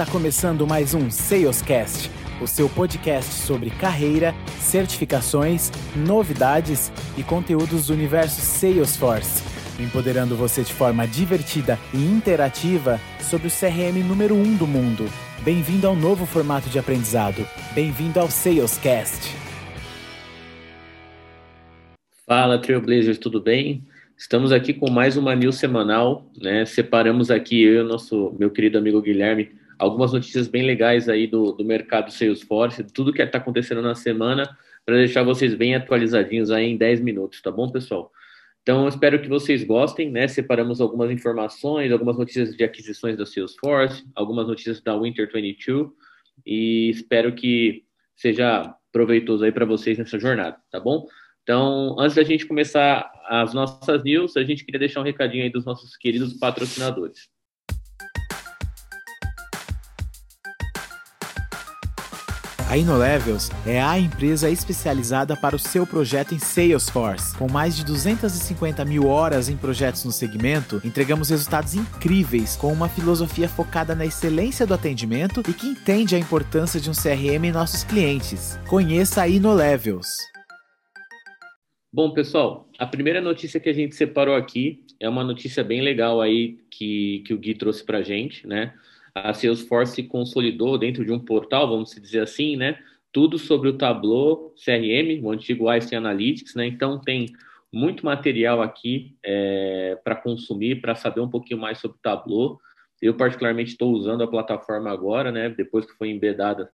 Está começando mais um Salescast, o seu podcast sobre carreira, certificações, novidades e conteúdos do universo Salesforce, empoderando você de forma divertida e interativa sobre o CRM número 1 um do mundo. Bem-vindo ao novo formato de aprendizado. Bem-vindo ao Salescast. Fala, Trailblazers, tudo bem? Estamos aqui com mais uma news semanal, né? Separamos aqui eu e o nosso meu querido amigo Guilherme algumas notícias bem legais aí do, do mercado Salesforce, tudo que está acontecendo na semana, para deixar vocês bem atualizadinhos aí em 10 minutos, tá bom, pessoal? Então, espero que vocês gostem, né? Separamos algumas informações, algumas notícias de aquisições da Salesforce, algumas notícias da Winter 22 e espero que seja proveitoso aí para vocês nessa jornada, tá bom? Então, antes da gente começar as nossas news, a gente queria deixar um recadinho aí dos nossos queridos patrocinadores. A InnoLevels é a empresa especializada para o seu projeto em Salesforce. Com mais de 250 mil horas em projetos no segmento, entregamos resultados incríveis com uma filosofia focada na excelência do atendimento e que entende a importância de um CRM em nossos clientes. Conheça a InnoLevels. Bom, pessoal, a primeira notícia que a gente separou aqui é uma notícia bem legal aí que, que o Gui trouxe para gente, né? A Salesforce consolidou dentro de um portal, vamos dizer assim, né? Tudo sobre o Tableau CRM, o antigo Ice Analytics, né? Então tem muito material aqui é, para consumir, para saber um pouquinho mais sobre o Tableau. Eu particularmente estou usando a plataforma agora, né? Depois que foi embedada,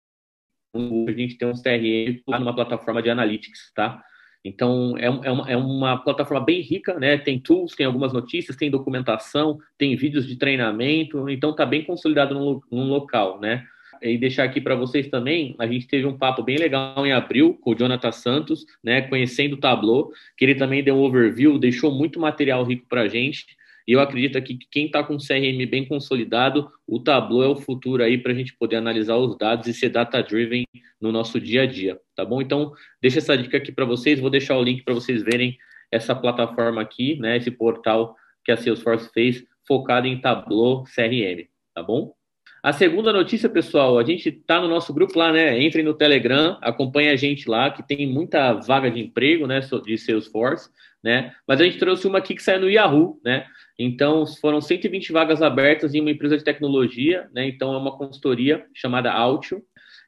a gente tem um CRM numa plataforma de analytics, tá? Então, é, é, uma, é uma plataforma bem rica, né? Tem tools, tem algumas notícias, tem documentação, tem vídeos de treinamento, então está bem consolidado num, local, né? E deixar aqui para vocês também, a gente teve um papo bem legal em abril com o Jonathan Santos, né? Conhecendo o Tableau, que ele também deu um overview, deixou muito material rico para a gente. E eu acredito aqui que quem está com o CRM bem consolidado, o Tableau é o futuro aí para a gente poder analisar os dados e ser data-driven no nosso dia a dia, tá bom? Então, deixa essa dica aqui para vocês, vou deixar o link para vocês verem essa plataforma aqui, né, esse portal que a Salesforce fez, focado em Tableau CRM, tá bom? A segunda notícia, pessoal, a gente está no nosso grupo lá, né? Entrem no Telegram, acompanhe a gente lá, que tem muita vaga de emprego, né, de Salesforce, né? Mas a gente trouxe uma aqui que saiu no Yahoo, né? Então, foram 120 vagas abertas em uma empresa de tecnologia, né? Então, é uma consultoria chamada Altio.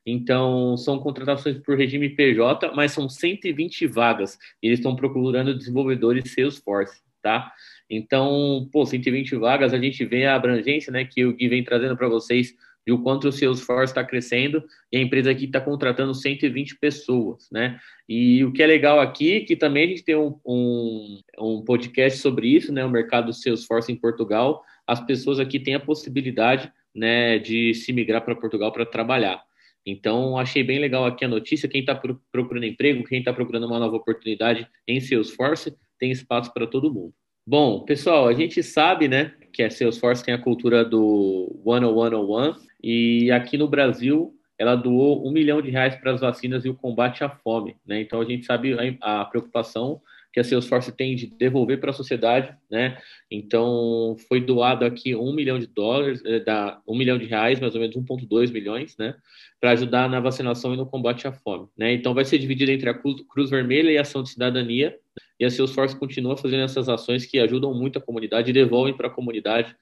Então, são contratações por regime PJ, mas são 120 vagas. Eles estão procurando desenvolvedores Salesforce, tá? Então, pô, 120 vagas, a gente vê a abrangência, né, que o Gui vem trazendo para vocês de o quanto o Salesforce está crescendo e a empresa aqui está contratando 120 pessoas, né? E o que é legal aqui, que também a gente tem um, um, um podcast sobre isso, né? O mercado do Salesforce em Portugal, as pessoas aqui têm a possibilidade, né, de se migrar para Portugal para trabalhar. Então, achei bem legal aqui a notícia. Quem está procurando emprego, quem está procurando uma nova oportunidade em Salesforce, tem espaço para todo mundo. Bom, pessoal, a gente sabe, né, que a Salesforce tem a cultura do one on one on one, e aqui no Brasil ela doou um milhão de reais para as vacinas e o combate à fome, né? Então a gente sabe a, a preocupação que a Salesforce tem de devolver para a sociedade, né? Então foi doado aqui um milhão de dólares, é, da um milhão de reais, mais ou menos 1,2 milhões, né? Para ajudar na vacinação e no combate à fome, né? Então vai ser dividido entre a Cruz Vermelha e a Ação de Cidadania, e a Salesforce continua fazendo essas ações que ajudam muito a comunidade e devolvem para a comunidade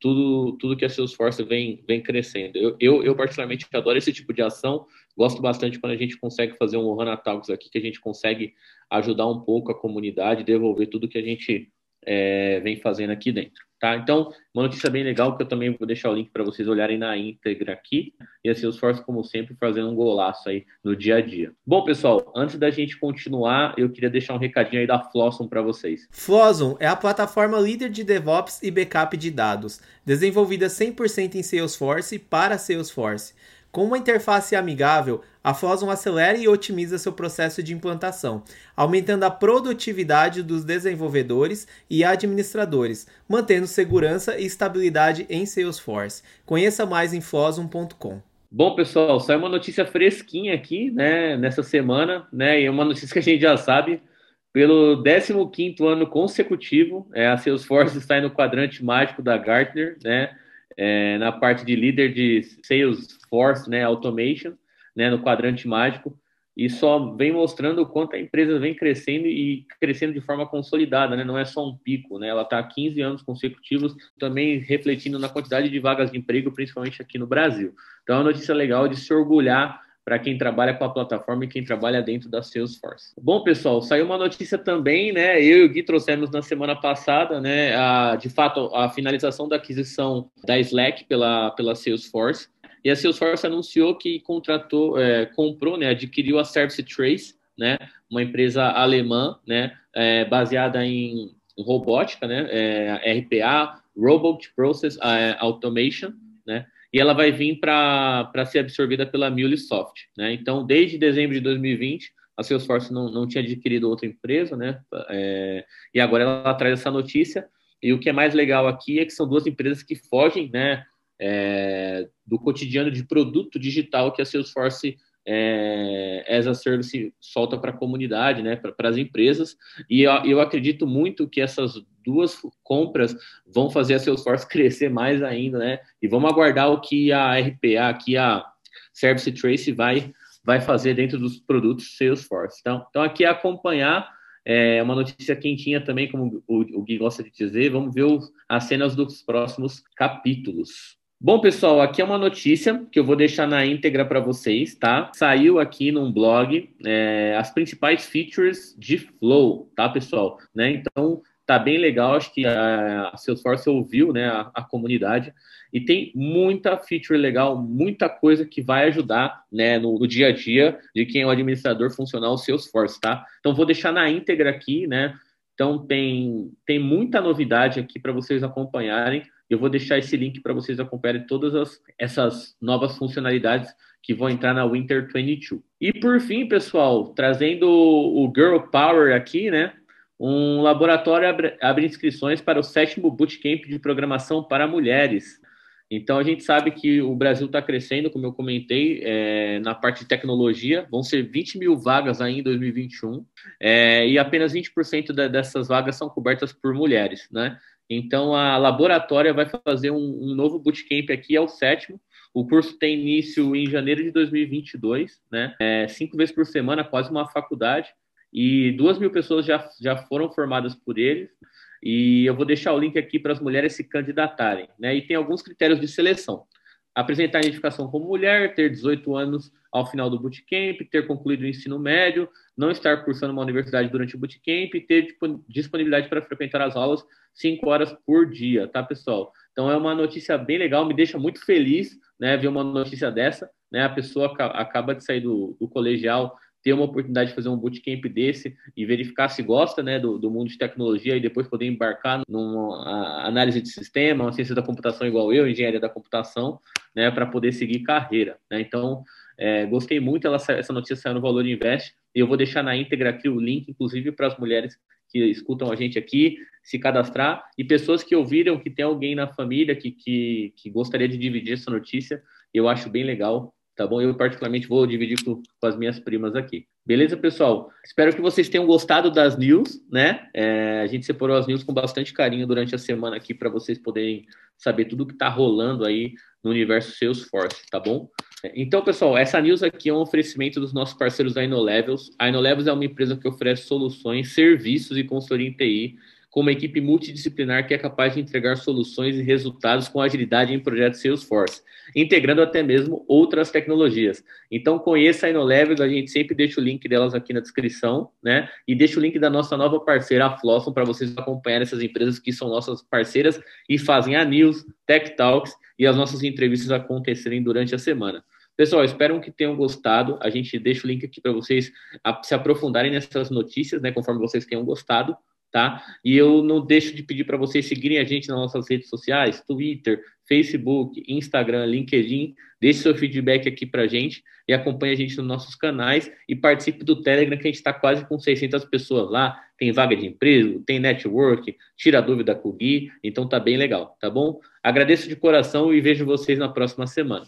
tudo, tudo que a Salesforce vem, vem crescendo. Eu, eu, eu, particularmente, adoro esse tipo de ação, gosto bastante quando a gente consegue fazer um Ohana Talks aqui, que a gente consegue ajudar um pouco a comunidade, devolver tudo que a gente é, vem fazendo aqui dentro. Tá? Então, uma notícia bem legal que eu também vou deixar o link para vocês olharem na íntegra aqui. E a Salesforce, como sempre, fazendo um golaço aí no dia a dia. Bom, pessoal, antes da gente continuar, eu queria deixar um recadinho aí da Flosson para vocês. Flosson é a plataforma líder de DevOps e backup de dados, desenvolvida 100% em Salesforce para Salesforce. Com uma interface amigável, a Fosun acelera e otimiza seu processo de implantação, aumentando a produtividade dos desenvolvedores e administradores, mantendo segurança e estabilidade em Salesforce. Conheça mais em fosun.com. Bom, pessoal, saiu uma notícia fresquinha aqui, né, nessa semana, né, e é uma notícia que a gente já sabe, pelo 15º ano consecutivo, é, a Salesforce está no quadrante mágico da Gartner, né, é, na parte de líder de Salesforce, né, Automation, né, no quadrante mágico, e só vem mostrando o quanto a empresa vem crescendo e crescendo de forma consolidada, né? não é só um pico, né? ela está há 15 anos consecutivos, também refletindo na quantidade de vagas de emprego, principalmente aqui no Brasil. Então é uma notícia legal de se orgulhar para quem trabalha com a plataforma e quem trabalha dentro da Salesforce. Bom, pessoal, saiu uma notícia também, né? Eu e o Gui trouxemos na semana passada, né? A, de fato, a finalização da aquisição da Slack pela, pela Salesforce. E a Salesforce anunciou que contratou, é, comprou, né? Adquiriu a Service Trace, né? Uma empresa alemã, né? É, baseada em robótica, né? É, RPA, Robot Process é, Automation, né? E ela vai vir para ser absorvida pela MuleSoft. Né? Então, desde dezembro de 2020, a Salesforce não, não tinha adquirido outra empresa, né? É, e agora ela traz essa notícia. E o que é mais legal aqui é que são duas empresas que fogem né, é, do cotidiano de produto digital que a Salesforce é, as a service solta para a comunidade, né, para as empresas, e eu, eu, acredito muito que essas duas compras vão fazer a Salesforce crescer mais ainda, né, e vamos aguardar o que a RPA, que a Service Trace vai, vai fazer dentro dos produtos Salesforce. Então, então aqui é acompanhar é uma notícia quentinha também, como o, o Gui gosta de dizer, vamos ver os, as cenas dos próximos capítulos. Bom, pessoal, aqui é uma notícia que eu vou deixar na íntegra para vocês, tá? Saiu aqui num blog é, as principais features de Flow, tá, pessoal? Né? Então, tá bem legal, acho que a, Salesforce ouviu né, a, a, comunidade e tem muita feature legal, muita coisa que vai ajudar né, no, no, dia a dia de quem é o administrador funcional Salesforce, tá? Então, vou deixar na íntegra aqui, né? Então, tem, tem muita novidade aqui para vocês acompanharem. Eu vou deixar esse link para vocês acompanharem todas as, essas novas funcionalidades que vão entrar na Winter 22. E por fim, pessoal, trazendo o Girl Power aqui, né? Um laboratório abre, abre inscrições para o sétimo Bootcamp de Programação para Mulheres. Então, a gente sabe que o Brasil está crescendo, como eu comentei, é, na parte de tecnologia. Vão ser 20 mil vagas aí em 2021, é, e apenas 20% da, dessas vagas são cobertas por mulheres, né? Então, a laboratória vai fazer um, um novo bootcamp aqui, é o sétimo. O curso tem início em janeiro de 2022, né? É, cinco vezes por semana, quase uma faculdade. E duas mil pessoas já, já foram formadas por eles. E eu vou deixar o link aqui para as mulheres se candidatarem, né? E tem alguns critérios de seleção apresentar identificação como mulher, ter 18 anos ao final do bootcamp, ter concluído o ensino médio, não estar cursando uma universidade durante o bootcamp e ter disponibilidade para frequentar as aulas 5 horas por dia, tá, pessoal? Então é uma notícia bem legal, me deixa muito feliz, né, ver uma notícia dessa, né, a pessoa acaba de sair do, do colegial ter uma oportunidade de fazer um bootcamp desse e verificar se gosta né, do, do mundo de tecnologia e depois poder embarcar numa análise de sistema, uma ciência da computação igual eu, engenharia da computação, né, para poder seguir carreira. Né? Então, é, gostei muito, ela, essa notícia saiu no Valor Invest e eu vou deixar na íntegra aqui o link, inclusive, para as mulheres que escutam a gente aqui, se cadastrar, e pessoas que ouviram que tem alguém na família que, que, que gostaria de dividir essa notícia, eu acho bem legal tá bom? Eu, particularmente, vou dividir com, com, as minhas primas aqui. Beleza, pessoal? Espero que vocês tenham gostado das news, né? É, a gente separou as news com bastante carinho durante a semana aqui para vocês poderem saber tudo que está rolando aí no universo Salesforce, tá bom? Então, pessoal, essa news aqui é um oferecimento dos nossos parceiros da InnoLevels. A InnoLevels é uma empresa que oferece soluções, serviços e consultoria em TI com uma equipe multidisciplinar que é capaz de entregar soluções e resultados com agilidade em projetos Salesforce, integrando até mesmo outras tecnologias. Então, conheça a InnoLevels, a gente sempre deixa o link delas aqui na descrição, né? E deixa o link da nossa nova parceira, a Flosson, para vocês acompanharem essas empresas que são nossas parceiras e fazem a News, Tech Talks e as nossas entrevistas acontecerem durante a semana. Pessoal, espero que tenham gostado. A gente deixa o link aqui para vocês se aprofundarem nessas notícias, né? Conforme vocês tenham gostado tá? E eu não deixo de pedir para vocês seguirem a gente nas nossas redes sociais, Twitter, Facebook, Instagram, LinkedIn. Deixe seu feedback aqui para gente e acompanhe a gente nos nossos canais e participe do Telegram, que a gente está quase com 600 pessoas lá. Tem vaga de emprego, tem network, tira dúvida com o Gui, então tá bem legal, tá bom? Agradeço de coração e vejo vocês na próxima semana.